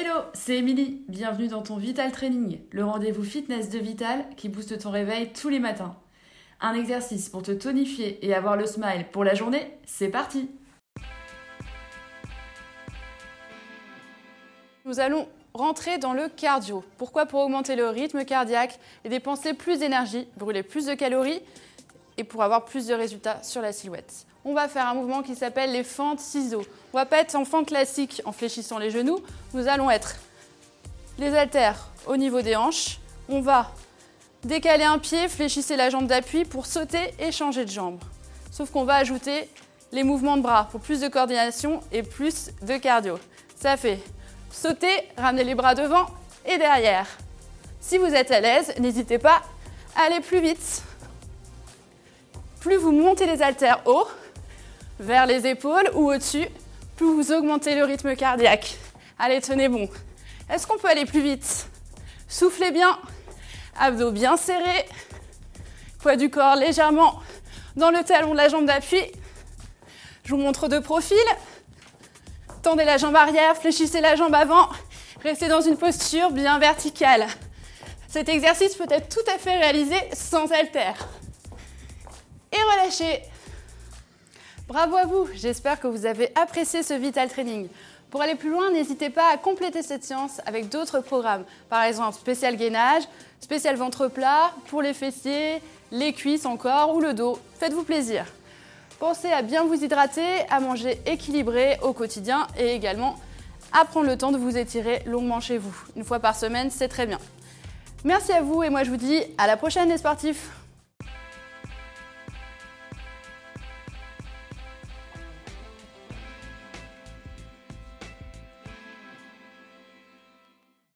Hello, c'est Émilie. Bienvenue dans ton Vital Training, le rendez-vous fitness de Vital qui booste ton réveil tous les matins. Un exercice pour te tonifier et avoir le smile pour la journée, c'est parti Nous allons rentrer dans le cardio. Pourquoi? Pour augmenter le rythme cardiaque et dépenser plus d'énergie, brûler plus de calories et pour avoir plus de résultats sur la silhouette. On va faire un mouvement qui s'appelle les fentes ciseaux. On va pas être en fente classique en fléchissant les genoux. Nous allons être les haltères au niveau des hanches. On va décaler un pied, fléchissez la jambe d'appui pour sauter et changer de jambe. Sauf qu'on va ajouter les mouvements de bras pour plus de coordination et plus de cardio. Ça fait Sautez, ramenez les bras devant et derrière. Si vous êtes à l'aise, n'hésitez pas à aller plus vite. Plus vous montez les haltères haut, vers les épaules ou au-dessus, plus vous augmentez le rythme cardiaque. Allez, tenez bon. Est-ce qu'on peut aller plus vite? Soufflez bien, abdos bien serrés, poids du corps légèrement dans le talon de la jambe d'appui. Je vous montre de profil. Tendez la jambe arrière, fléchissez la jambe avant. Restez dans une posture bien verticale. Cet exercice peut être tout à fait réalisé sans haltère. Et relâchez. Bravo à vous, j'espère que vous avez apprécié ce Vital Training. Pour aller plus loin, n'hésitez pas à compléter cette séance avec d'autres programmes. Par exemple, spécial gainage, spécial ventre plat, pour les fessiers, les cuisses encore ou le dos. Faites-vous plaisir. Pensez à bien vous hydrater, à manger équilibré au quotidien et également à prendre le temps de vous étirer longuement chez vous. Une fois par semaine, c'est très bien. Merci à vous et moi je vous dis à la prochaine les sportifs